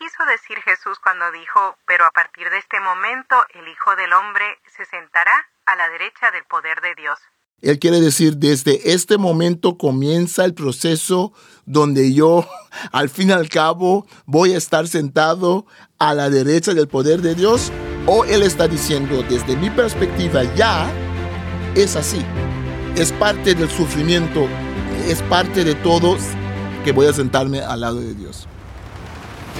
quiso decir Jesús cuando dijo, pero a partir de este momento el Hijo del Hombre se sentará a la derecha del poder de Dios? Él quiere decir, desde este momento comienza el proceso donde yo, al fin y al cabo, voy a estar sentado a la derecha del poder de Dios. O Él está diciendo, desde mi perspectiva, ya es así. Es parte del sufrimiento, es parte de todo que voy a sentarme al lado de Dios.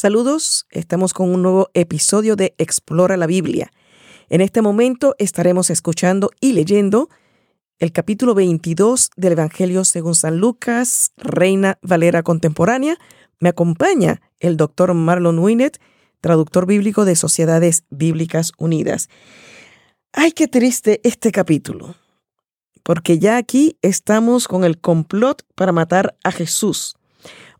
Saludos, estamos con un nuevo episodio de Explora la Biblia. En este momento estaremos escuchando y leyendo el capítulo 22 del Evangelio según San Lucas, Reina Valera Contemporánea. Me acompaña el doctor Marlon Winnet, traductor bíblico de Sociedades Bíblicas Unidas. Ay, qué triste este capítulo, porque ya aquí estamos con el complot para matar a Jesús.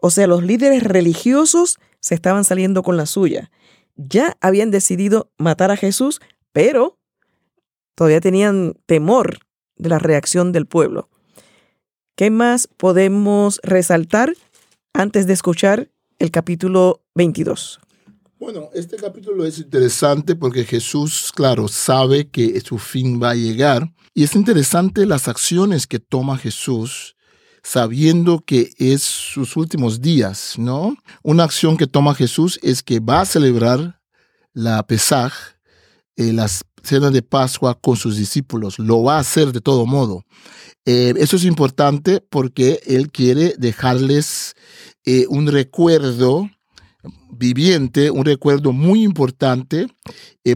O sea, los líderes religiosos se estaban saliendo con la suya. Ya habían decidido matar a Jesús pero todavía tenían temor de la reacción del pueblo. ¿Qué más podemos resaltar antes de escuchar el capítulo 22? Bueno, este capítulo es interesante porque Jesús, claro, sabe que su fin va a llegar. Y es interesante las acciones que toma Jesús sabiendo que es sus últimos días, ¿no? Una acción que toma Jesús es que va a celebrar la Pesaj, eh, las cenas de Pascua con sus discípulos. Lo va a hacer de todo modo. Eh, eso es importante porque Él quiere dejarles eh, un recuerdo viviente, un recuerdo muy importante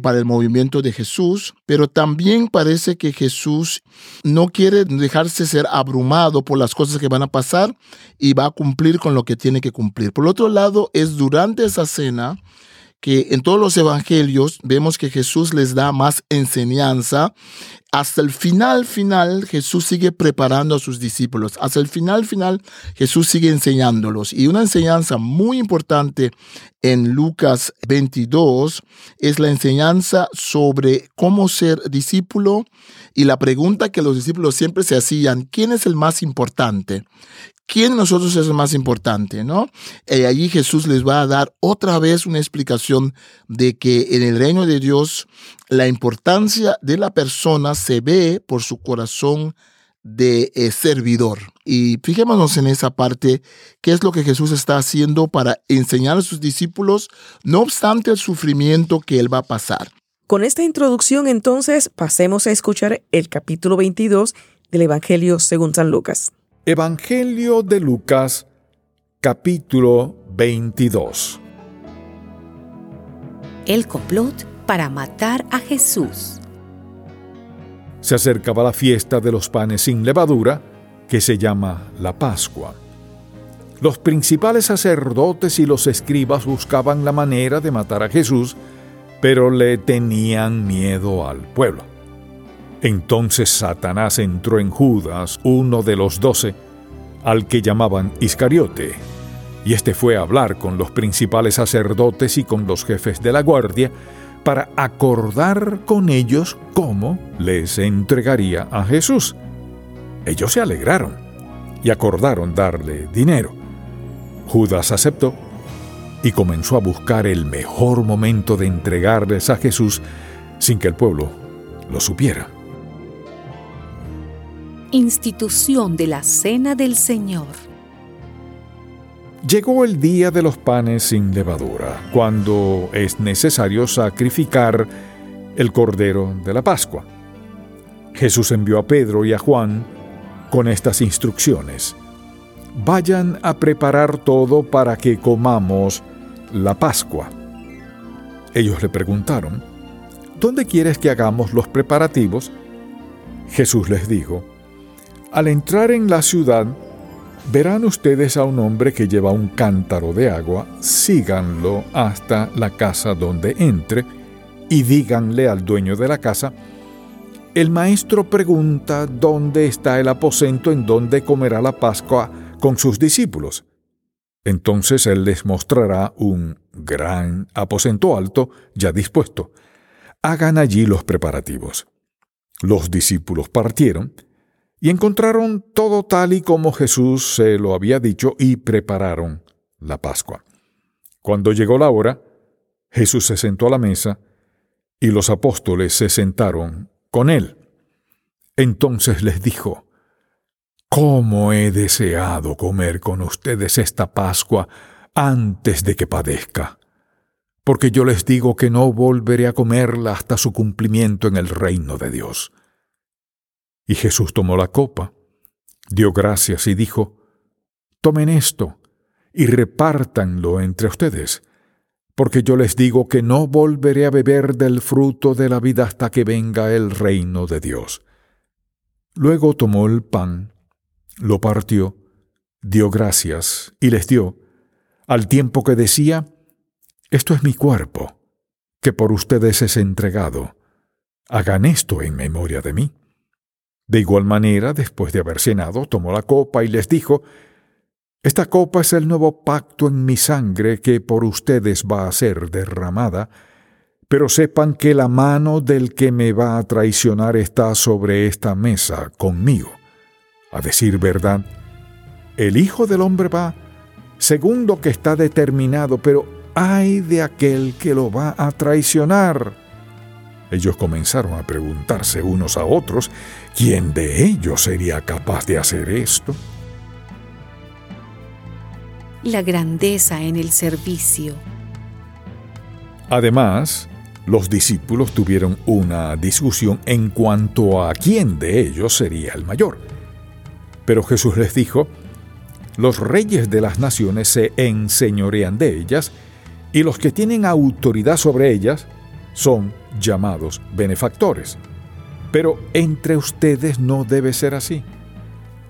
para el movimiento de Jesús, pero también parece que Jesús no quiere dejarse ser abrumado por las cosas que van a pasar y va a cumplir con lo que tiene que cumplir. Por otro lado, es durante esa cena que en todos los evangelios vemos que Jesús les da más enseñanza. Hasta el final, final, Jesús sigue preparando a sus discípulos. Hasta el final, final, Jesús sigue enseñándolos. Y una enseñanza muy importante en Lucas 22 es la enseñanza sobre cómo ser discípulo y la pregunta que los discípulos siempre se hacían, ¿quién es el más importante? ¿Quién de nosotros es el más importante? ¿no? Y eh, allí Jesús les va a dar otra vez una explicación de que en el reino de Dios la importancia de la persona se ve por su corazón de eh, servidor. Y fijémonos en esa parte, qué es lo que Jesús está haciendo para enseñar a sus discípulos, no obstante el sufrimiento que él va a pasar. Con esta introducción entonces pasemos a escuchar el capítulo 22 del Evangelio según San Lucas. Evangelio de Lucas, capítulo 22. El complot para matar a Jesús. Se acercaba la fiesta de los panes sin levadura, que se llama la Pascua. Los principales sacerdotes y los escribas buscaban la manera de matar a Jesús, pero le tenían miedo al pueblo. Entonces Satanás entró en Judas, uno de los doce, al que llamaban Iscariote, y éste fue a hablar con los principales sacerdotes y con los jefes de la guardia para acordar con ellos cómo les entregaría a Jesús. Ellos se alegraron y acordaron darle dinero. Judas aceptó y comenzó a buscar el mejor momento de entregarles a Jesús sin que el pueblo lo supiera institución de la Cena del Señor. Llegó el día de los panes sin levadura, cuando es necesario sacrificar el cordero de la Pascua. Jesús envió a Pedro y a Juan con estas instrucciones. Vayan a preparar todo para que comamos la Pascua. Ellos le preguntaron, ¿dónde quieres que hagamos los preparativos? Jesús les dijo, al entrar en la ciudad, verán ustedes a un hombre que lleva un cántaro de agua, síganlo hasta la casa donde entre y díganle al dueño de la casa, el maestro pregunta dónde está el aposento en donde comerá la Pascua con sus discípulos. Entonces él les mostrará un gran aposento alto ya dispuesto. Hagan allí los preparativos. Los discípulos partieron y encontraron todo tal y como Jesús se lo había dicho y prepararon la Pascua. Cuando llegó la hora, Jesús se sentó a la mesa y los apóstoles se sentaron con él. Entonces les dijo, ¿Cómo he deseado comer con ustedes esta Pascua antes de que padezca? Porque yo les digo que no volveré a comerla hasta su cumplimiento en el reino de Dios. Y Jesús tomó la copa, dio gracias y dijo, Tomen esto y repártanlo entre ustedes porque yo les digo que no volveré a beber del fruto de la vida hasta que venga el reino de Dios. Luego tomó el pan, lo partió, dio gracias y les dio, al tiempo que decía, Esto es mi cuerpo, que por ustedes es entregado. Hagan esto en memoria de mí. De igual manera, después de haber cenado, tomó la copa y les dijo, esta copa es el nuevo pacto en mi sangre que por ustedes va a ser derramada, pero sepan que la mano del que me va a traicionar está sobre esta mesa conmigo. A decir verdad, el Hijo del Hombre va según que está determinado, pero ay de aquel que lo va a traicionar. Ellos comenzaron a preguntarse unos a otros quién de ellos sería capaz de hacer esto la grandeza en el servicio. Además, los discípulos tuvieron una discusión en cuanto a quién de ellos sería el mayor. Pero Jesús les dijo, los reyes de las naciones se enseñorean de ellas, y los que tienen autoridad sobre ellas son llamados benefactores. Pero entre ustedes no debe ser así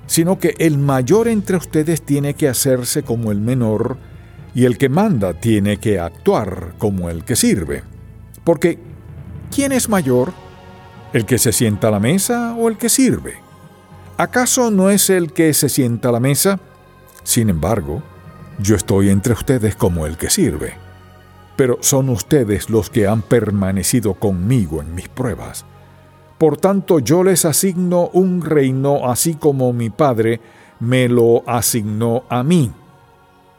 sino que el mayor entre ustedes tiene que hacerse como el menor, y el que manda tiene que actuar como el que sirve. Porque, ¿quién es mayor? ¿El que se sienta a la mesa o el que sirve? ¿Acaso no es el que se sienta a la mesa? Sin embargo, yo estoy entre ustedes como el que sirve. Pero son ustedes los que han permanecido conmigo en mis pruebas por tanto yo les asigno un reino así como mi Padre me lo asignó a mí,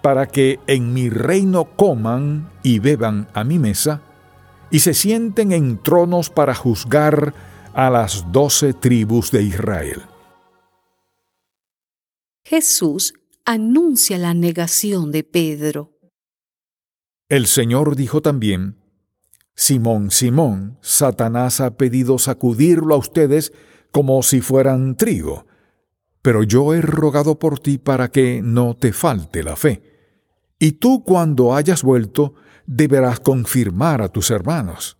para que en mi reino coman y beban a mi mesa, y se sienten en tronos para juzgar a las doce tribus de Israel. Jesús anuncia la negación de Pedro. El Señor dijo también, Simón, Simón, Satanás ha pedido sacudirlo a ustedes como si fueran trigo, pero yo he rogado por ti para que no te falte la fe. Y tú cuando hayas vuelto, deberás confirmar a tus hermanos.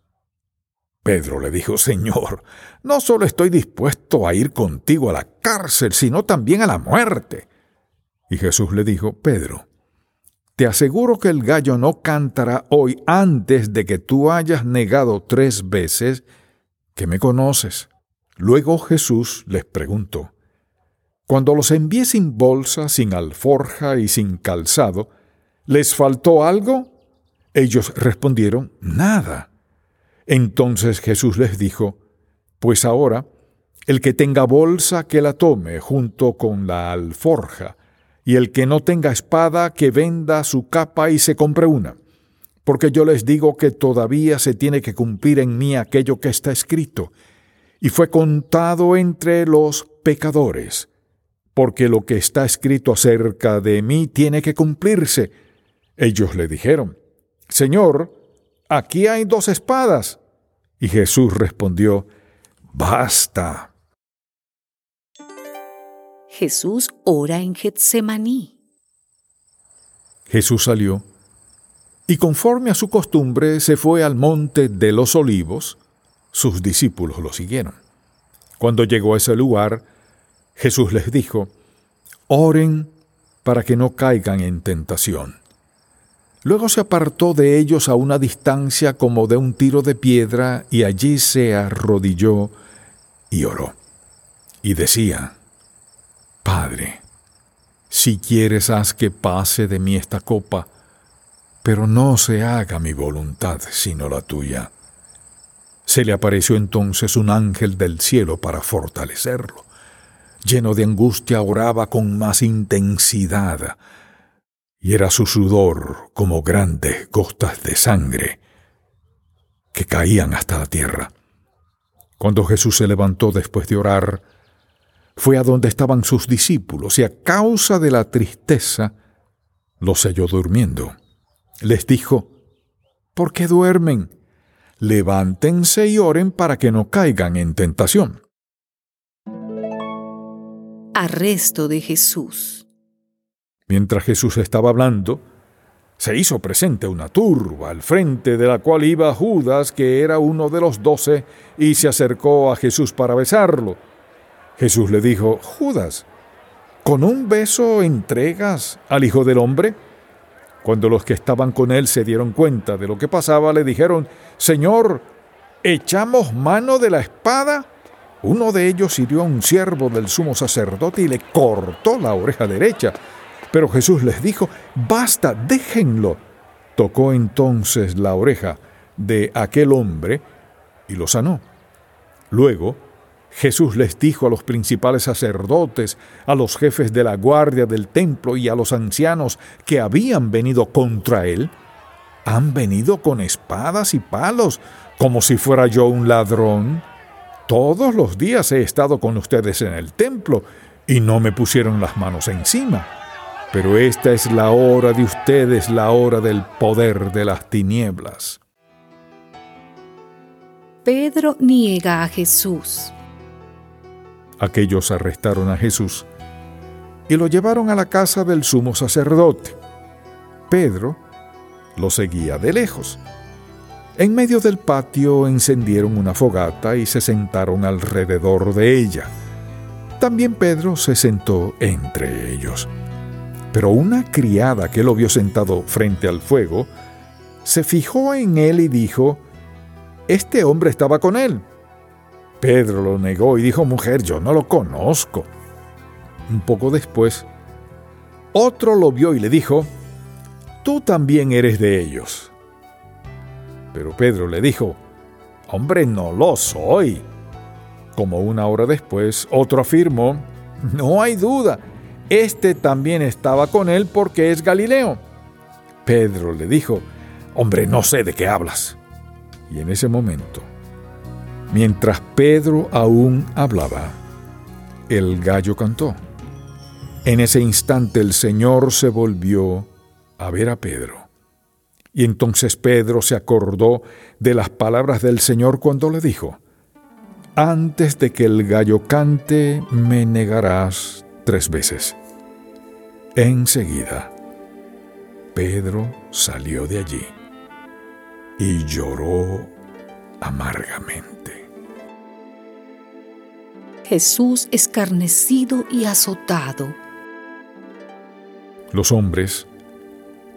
Pedro le dijo, Señor, no solo estoy dispuesto a ir contigo a la cárcel, sino también a la muerte. Y Jesús le dijo, Pedro, te aseguro que el gallo no cantará hoy antes de que tú hayas negado tres veces que me conoces. Luego Jesús les preguntó, Cuando los envié sin bolsa, sin alforja y sin calzado, ¿les faltó algo? Ellos respondieron, Nada. Entonces Jesús les dijo, Pues ahora, el que tenga bolsa, que la tome junto con la alforja, y el que no tenga espada, que venda su capa y se compre una. Porque yo les digo que todavía se tiene que cumplir en mí aquello que está escrito, y fue contado entre los pecadores, porque lo que está escrito acerca de mí tiene que cumplirse. Ellos le dijeron, Señor, aquí hay dos espadas. Y Jesús respondió, Basta Jesús ora en Getsemaní. Jesús salió y conforme a su costumbre se fue al monte de los olivos. Sus discípulos lo siguieron. Cuando llegó a ese lugar, Jesús les dijo, Oren para que no caigan en tentación. Luego se apartó de ellos a una distancia como de un tiro de piedra y allí se arrodilló y oró. Y decía, Padre, si quieres haz que pase de mí esta copa, pero no se haga mi voluntad sino la tuya. Se le apareció entonces un ángel del cielo para fortalecerlo. Lleno de angustia oraba con más intensidad, y era su sudor como grandes gotas de sangre que caían hasta la tierra. Cuando Jesús se levantó después de orar, fue a donde estaban sus discípulos y a causa de la tristeza los halló durmiendo. Les dijo, ¿por qué duermen? levántense y oren para que no caigan en tentación. Arresto de Jesús. Mientras Jesús estaba hablando, se hizo presente una turba al frente de la cual iba Judas, que era uno de los doce, y se acercó a Jesús para besarlo. Jesús le dijo, Judas, ¿con un beso entregas al Hijo del Hombre? Cuando los que estaban con él se dieron cuenta de lo que pasaba, le dijeron, Señor, ¿echamos mano de la espada? Uno de ellos hirió a un siervo del sumo sacerdote y le cortó la oreja derecha. Pero Jesús les dijo, basta, déjenlo. Tocó entonces la oreja de aquel hombre y lo sanó. Luego Jesús les dijo a los principales sacerdotes, a los jefes de la guardia del templo y a los ancianos que habían venido contra él, han venido con espadas y palos, como si fuera yo un ladrón. Todos los días he estado con ustedes en el templo y no me pusieron las manos encima. Pero esta es la hora de ustedes, la hora del poder de las tinieblas. Pedro niega a Jesús. Aquellos arrestaron a Jesús y lo llevaron a la casa del sumo sacerdote. Pedro lo seguía de lejos. En medio del patio encendieron una fogata y se sentaron alrededor de ella. También Pedro se sentó entre ellos. Pero una criada que lo vio sentado frente al fuego, se fijó en él y dijo, Este hombre estaba con él. Pedro lo negó y dijo, mujer, yo no lo conozco. Un poco después, otro lo vio y le dijo, tú también eres de ellos. Pero Pedro le dijo, hombre, no lo soy. Como una hora después, otro afirmó, no hay duda, este también estaba con él porque es Galileo. Pedro le dijo, hombre, no sé de qué hablas. Y en ese momento, Mientras Pedro aún hablaba, el gallo cantó. En ese instante el Señor se volvió a ver a Pedro. Y entonces Pedro se acordó de las palabras del Señor cuando le dijo, Antes de que el gallo cante, me negarás tres veces. Enseguida, Pedro salió de allí y lloró amargamente. Jesús escarnecido y azotado. Los hombres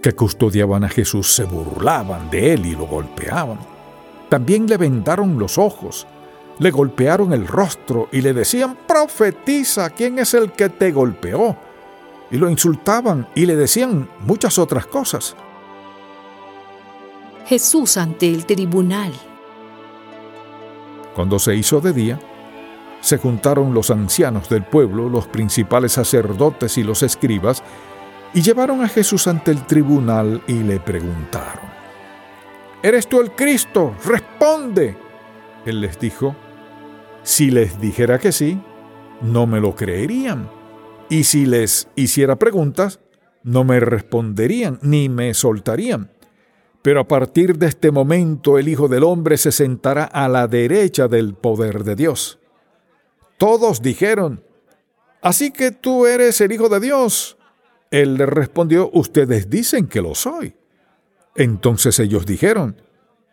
que custodiaban a Jesús se burlaban de él y lo golpeaban. También le vendaron los ojos, le golpearon el rostro y le decían, profetiza, ¿quién es el que te golpeó? Y lo insultaban y le decían muchas otras cosas. Jesús ante el tribunal. Cuando se hizo de día, se juntaron los ancianos del pueblo, los principales sacerdotes y los escribas, y llevaron a Jesús ante el tribunal y le preguntaron, ¿Eres tú el Cristo? Responde. Él les dijo, si les dijera que sí, no me lo creerían. Y si les hiciera preguntas, no me responderían ni me soltarían. Pero a partir de este momento el Hijo del Hombre se sentará a la derecha del poder de Dios. Todos dijeron, Así que tú eres el Hijo de Dios. Él le respondió, Ustedes dicen que lo soy. Entonces ellos dijeron,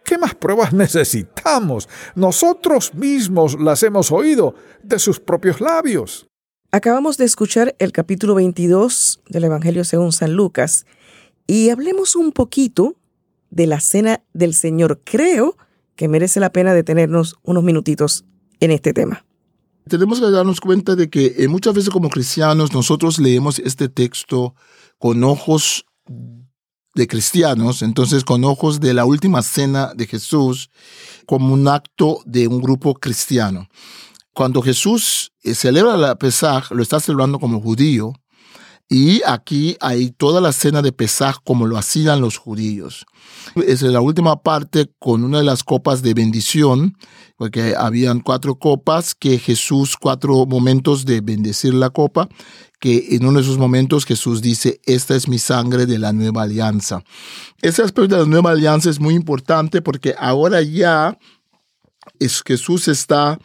¿Qué más pruebas necesitamos? Nosotros mismos las hemos oído de sus propios labios. Acabamos de escuchar el capítulo 22 del Evangelio según San Lucas y hablemos un poquito de la cena del Señor. Creo que merece la pena detenernos unos minutitos en este tema. Tenemos que darnos cuenta de que eh, muchas veces como cristianos nosotros leemos este texto con ojos de cristianos, entonces con ojos de la última cena de Jesús, como un acto de un grupo cristiano. Cuando Jesús eh, celebra la Pesaj, lo está celebrando como judío, y aquí hay toda la cena de Pesaj como lo hacían los judíos. Es la última parte con una de las copas de bendición, porque habían cuatro copas que Jesús, cuatro momentos de bendecir la copa, que en uno de esos momentos Jesús dice, esta es mi sangre de la nueva alianza. Ese aspecto de la nueva alianza es muy importante porque ahora ya es Jesús está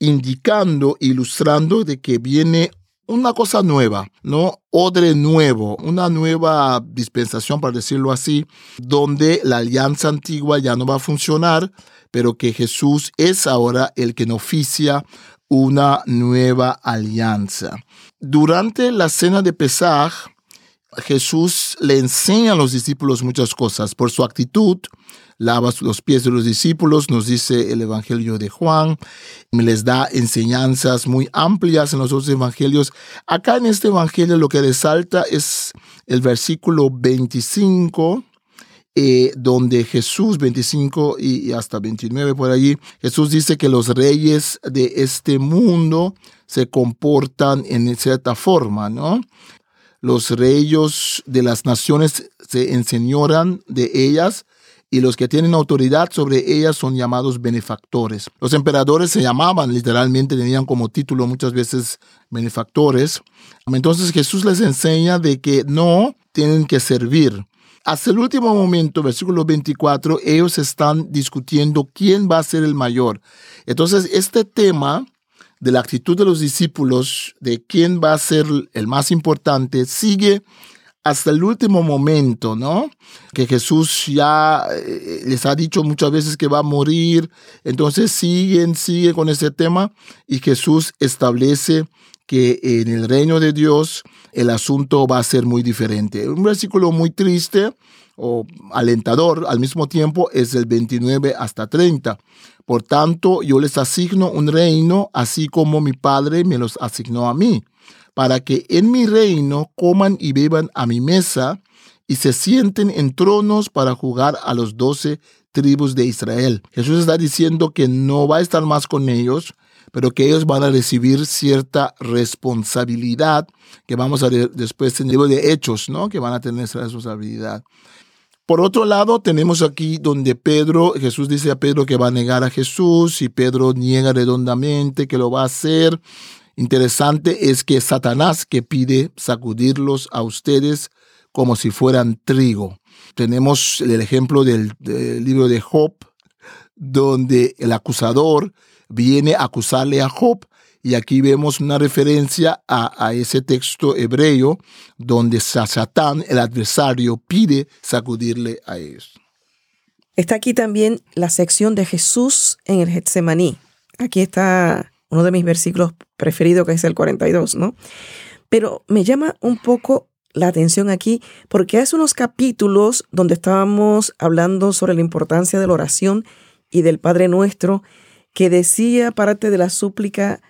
indicando, ilustrando de que viene una cosa nueva, ¿no? Odre nuevo, una nueva dispensación, para decirlo así, donde la alianza antigua ya no va a funcionar, pero que Jesús es ahora el que oficia una nueva alianza. Durante la cena de Pesaj, Jesús le enseña a los discípulos muchas cosas por su actitud, lava los pies de los discípulos, nos dice el Evangelio de Juan, les da enseñanzas muy amplias en los otros evangelios. Acá en este Evangelio lo que resalta es el versículo 25, eh, donde Jesús, 25 y, y hasta 29 por allí, Jesús dice que los reyes de este mundo se comportan en cierta forma, ¿no? Los reyes de las naciones se enseñoran de ellas y los que tienen autoridad sobre ellas son llamados benefactores. Los emperadores se llamaban, literalmente tenían como título muchas veces benefactores. Entonces Jesús les enseña de que no tienen que servir. Hasta el último momento, versículo 24, ellos están discutiendo quién va a ser el mayor. Entonces, este tema de la actitud de los discípulos, de quién va a ser el más importante, sigue hasta el último momento, ¿no? Que Jesús ya eh, les ha dicho muchas veces que va a morir, entonces siguen, siguen con ese tema y Jesús establece que en el reino de Dios el asunto va a ser muy diferente. Un versículo muy triste o alentador al mismo tiempo es el 29 hasta 30. Por tanto, yo les asigno un reino así como mi Padre me los asignó a mí para que en mi reino coman y beban a mi mesa y se sienten en tronos para jugar a los doce tribus de Israel. Jesús está diciendo que no va a estar más con ellos, pero que ellos van a recibir cierta responsabilidad, que vamos a ver después en el libro de Hechos, ¿no? Que van a tener esa responsabilidad. Por otro lado, tenemos aquí donde Pedro, Jesús dice a Pedro que va a negar a Jesús y Pedro niega redondamente que lo va a hacer. Interesante es que Satanás que pide sacudirlos a ustedes como si fueran trigo. Tenemos el ejemplo del, libro de Job, donde el acusador viene a acusarle a Job y aquí vemos una referencia a, a, ese texto hebreo donde Satán, el adversario, pide sacudirle a ellos. Está aquí también la sección de Jesús en el Getsemaní. Aquí está uno de mis versículos preferidos, que es el 42, ¿no? Pero me llama un poco la atención aquí porque hace unos capítulos donde estábamos hablando sobre la importancia de la oración y del Padre Nuestro, que decía parte de la súplica,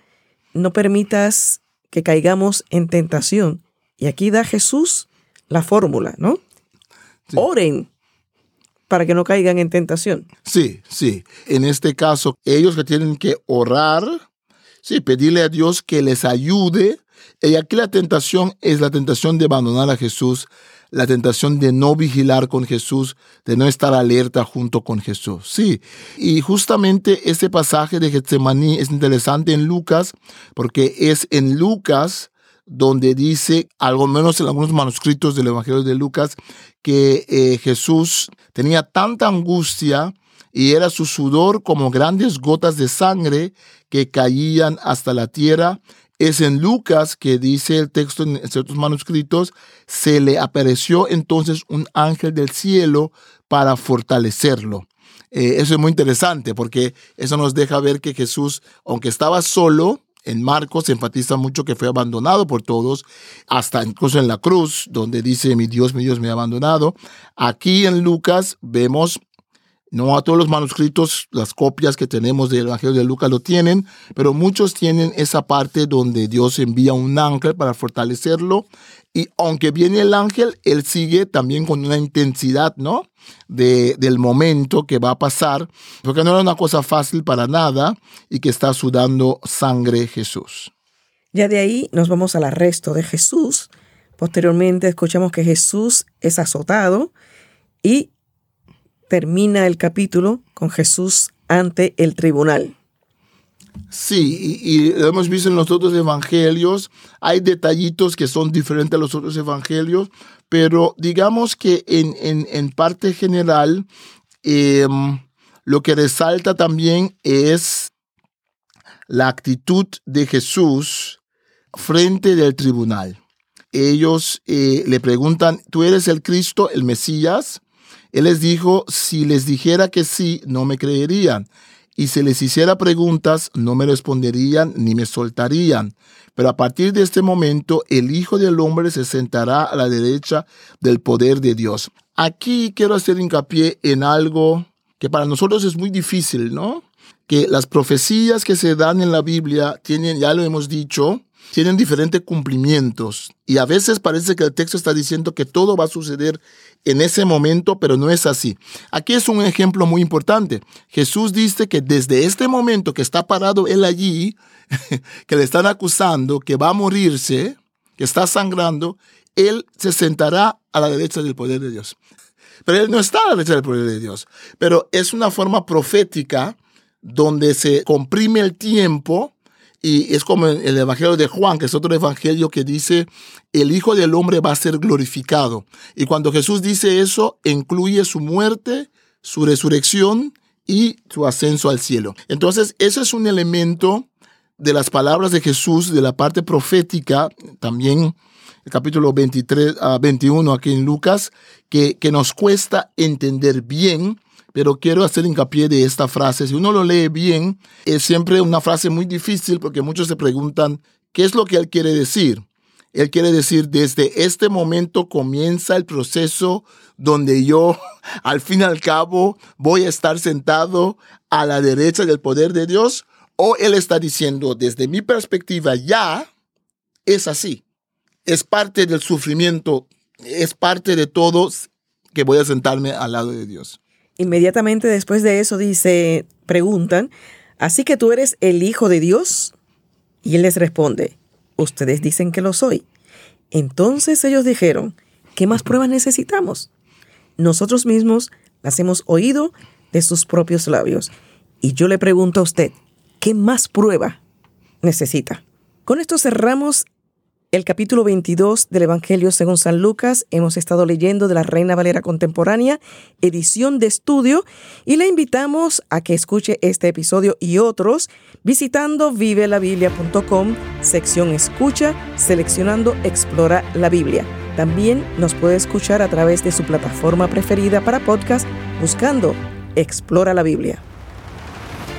no permitas que caigamos en tentación. Y aquí da Jesús la fórmula, ¿no? Oren para que no caigan en tentación. Sí, sí. En este caso, ellos que tienen que orar Sí, pedirle a Dios que les ayude. Y aquí la tentación es la tentación de abandonar a Jesús, la tentación de no vigilar con Jesús, de no estar alerta junto con Jesús. Sí, y justamente ese pasaje de Getsemaní es interesante en Lucas, porque es en Lucas donde dice, algo menos en algunos manuscritos del Evangelio de Lucas, que eh, Jesús tenía tanta angustia y era su sudor como grandes gotas de sangre que caían hasta la tierra. Es en Lucas que dice el texto en ciertos manuscritos, se le apareció entonces un ángel del cielo para fortalecerlo. Eh, eso es muy interesante porque eso nos deja ver que Jesús, aunque estaba solo, En Marcos se enfatiza mucho que fue abandonado por todos, hasta incluso en la cruz, donde dice, mi Dios, mi Dios me ha abandonado. Aquí en Lucas vemos no a todos los manuscritos, las copias que tenemos del Evangelio de Lucas lo tienen, pero muchos tienen esa parte donde Dios envía un ángel para fortalecerlo. Y aunque viene el ángel, él sigue también con una intensidad, ¿no? De, del momento que va a pasar, porque no era una cosa fácil para nada y que está sudando sangre Jesús. Ya de ahí nos vamos al arresto de Jesús. Posteriormente escuchamos que Jesús es azotado y termina el capítulo con Jesús ante el tribunal. Sí, y, lo hemos visto en los otros evangelios. Hay detallitos que son diferentes a los otros evangelios, pero digamos que en, parte general, em, lo que resalta también es la actitud de Jesús frente del tribunal. Ellos eh, le preguntan, ¿tú eres el Cristo, el Mesías? Él les dijo, si les dijera que sí, no me creerían. Y si les hiciera preguntas, no me responderían ni me soltarían. Pero a partir de este momento, el Hijo del Hombre se sentará a la derecha del poder de Dios. Aquí quiero hacer hincapié en algo que para nosotros es muy difícil, ¿no? Que las profecías que se dan en la Biblia tienen, ya lo hemos dicho, tienen diferentes cumplimientos y a veces parece que el texto está diciendo que todo va a suceder en ese momento, pero no es así. Aquí es un ejemplo muy importante. Jesús dice que desde este momento que está parado él allí, que le están acusando, que va a morirse, que está sangrando, él se sentará a la derecha del poder de Dios. Pero él no está a la derecha del poder de Dios. Pero es una forma profética donde se comprime el tiempo y es como el Evangelio de Juan, que es otro evangelio que dice, el Hijo del Hombre va a ser glorificado. Y cuando Jesús dice eso, incluye su muerte, su resurrección y su ascenso al cielo. Entonces, ese es un elemento de las palabras de Jesús, de la parte profética, también el capítulo 23 a 21 aquí en Lucas, que, que nos cuesta entender bien pero quiero hacer hincapié de esta frase. Si uno lo lee bien, es siempre una frase muy difícil porque muchos se preguntan, ¿qué es lo que él quiere decir? Él quiere decir, desde este momento comienza el proceso donde yo, al fin y al cabo, voy a estar sentado a la derecha del poder de Dios. O él está diciendo, desde mi perspectiva, ya es así. Es parte del sufrimiento, es parte de todo que voy a sentarme al lado de Dios. Inmediatamente después de eso dice, preguntan, ¿así que tú eres el Hijo de Dios? Y él les responde, ustedes dicen que lo soy. Entonces ellos dijeron, ¿qué más pruebas necesitamos? Nosotros mismos las hemos oído de sus propios labios. Y yo le pregunto a usted, ¿qué más prueba necesita? Con esto cerramos el capítulo 22 del Evangelio según San Lucas. Hemos estado leyendo de la Reina Valera Contemporánea, edición de estudio, y le invitamos a que escuche este episodio y otros visitando vivelabiblia.com, sección escucha, seleccionando Explora la Biblia. También nos puede escuchar a través de su plataforma preferida para podcast buscando Explora la Biblia